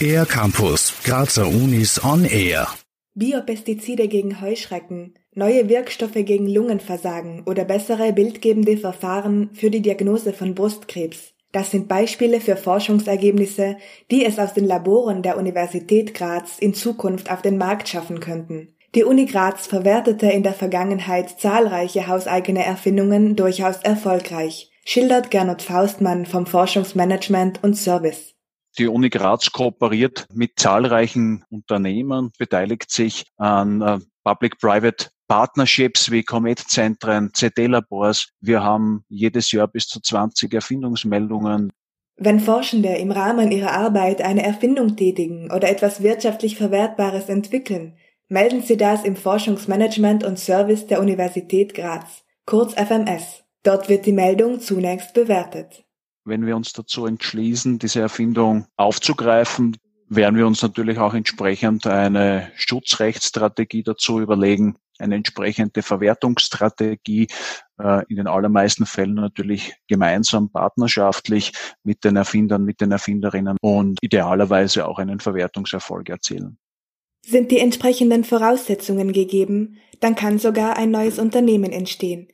Air Campus, Grazer Unis on Air. Biopestizide gegen Heuschrecken, neue Wirkstoffe gegen Lungenversagen oder bessere bildgebende Verfahren für die Diagnose von Brustkrebs. Das sind Beispiele für Forschungsergebnisse, die es aus den Laboren der Universität Graz in Zukunft auf den Markt schaffen könnten. Die Uni Graz verwertete in der Vergangenheit zahlreiche hauseigene Erfindungen durchaus erfolgreich, schildert Gernot Faustmann vom Forschungsmanagement und Service. Die Uni Graz kooperiert mit zahlreichen Unternehmen, beteiligt sich an äh, Public-Private Partnerships wie Comet-Zentren, CD-Labors. Wir haben jedes Jahr bis zu 20 Erfindungsmeldungen. Wenn Forschende im Rahmen ihrer Arbeit eine Erfindung tätigen oder etwas wirtschaftlich Verwertbares entwickeln, melden Sie das im Forschungsmanagement und Service der Universität Graz, kurz FMS. Dort wird die Meldung zunächst bewertet. Wenn wir uns dazu entschließen, diese Erfindung aufzugreifen, werden wir uns natürlich auch entsprechend eine Schutzrechtsstrategie dazu überlegen, eine entsprechende Verwertungsstrategie, äh, in den allermeisten Fällen natürlich gemeinsam, partnerschaftlich mit den Erfindern, mit den Erfinderinnen und idealerweise auch einen Verwertungserfolg erzielen. Sind die entsprechenden Voraussetzungen gegeben, dann kann sogar ein neues Unternehmen entstehen,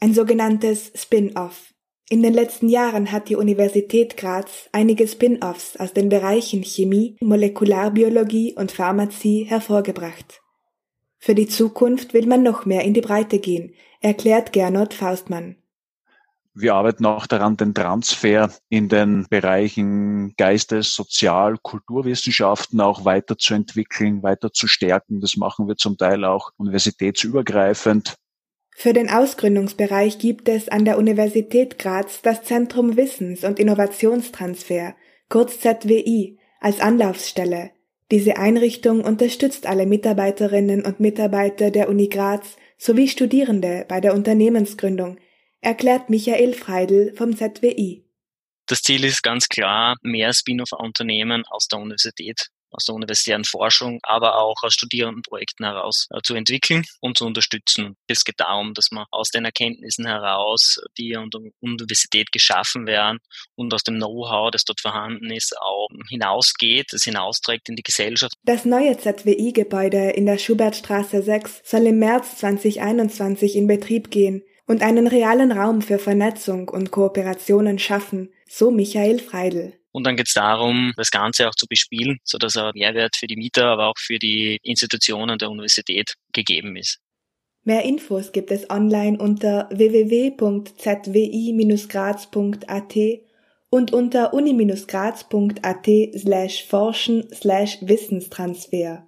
ein sogenanntes Spin-off. In den letzten Jahren hat die Universität Graz einige Spin-offs aus den Bereichen Chemie, Molekularbiologie und Pharmazie hervorgebracht. Für die Zukunft will man noch mehr in die Breite gehen, erklärt Gernot Faustmann. Wir arbeiten auch daran, den Transfer in den Bereichen Geistes-, Sozial-, Kulturwissenschaften auch weiterzuentwickeln, weiter zu stärken. Das machen wir zum Teil auch universitätsübergreifend. Für den Ausgründungsbereich gibt es an der Universität Graz das Zentrum Wissens- und Innovationstransfer, kurz ZWI, als Anlaufstelle, diese Einrichtung unterstützt alle Mitarbeiterinnen und Mitarbeiter der Uni Graz sowie Studierende bei der Unternehmensgründung, erklärt Michael Freidel vom ZWI. Das Ziel ist ganz klar, mehr Spin-off-Unternehmen aus der Universität aus der universitären Forschung, aber auch aus Studierendenprojekten heraus äh, zu entwickeln und zu unterstützen. Es geht darum, dass man aus den Erkenntnissen heraus, die an der Universität geschaffen werden und aus dem Know-how, das dort vorhanden ist, auch hinausgeht, das hinausträgt in die Gesellschaft. Das neue ZWI-Gebäude in der Schubertstraße 6 soll im März 2021 in Betrieb gehen und einen realen Raum für Vernetzung und Kooperationen schaffen, so Michael Freidel. Und dann geht es darum, das Ganze auch zu bespielen, sodass ein Mehrwert für die Mieter, aber auch für die Institutionen der Universität gegeben ist. Mehr Infos gibt es online unter www.zwi-graz.at und unter uni-graz.at slash forschen slash Wissenstransfer.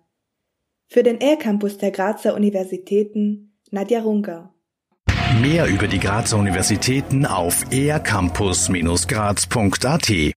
Für den Air-Campus der Grazer Universitäten Nadja Runker. Mehr über die Grazer Universitäten auf aircampus-graz.at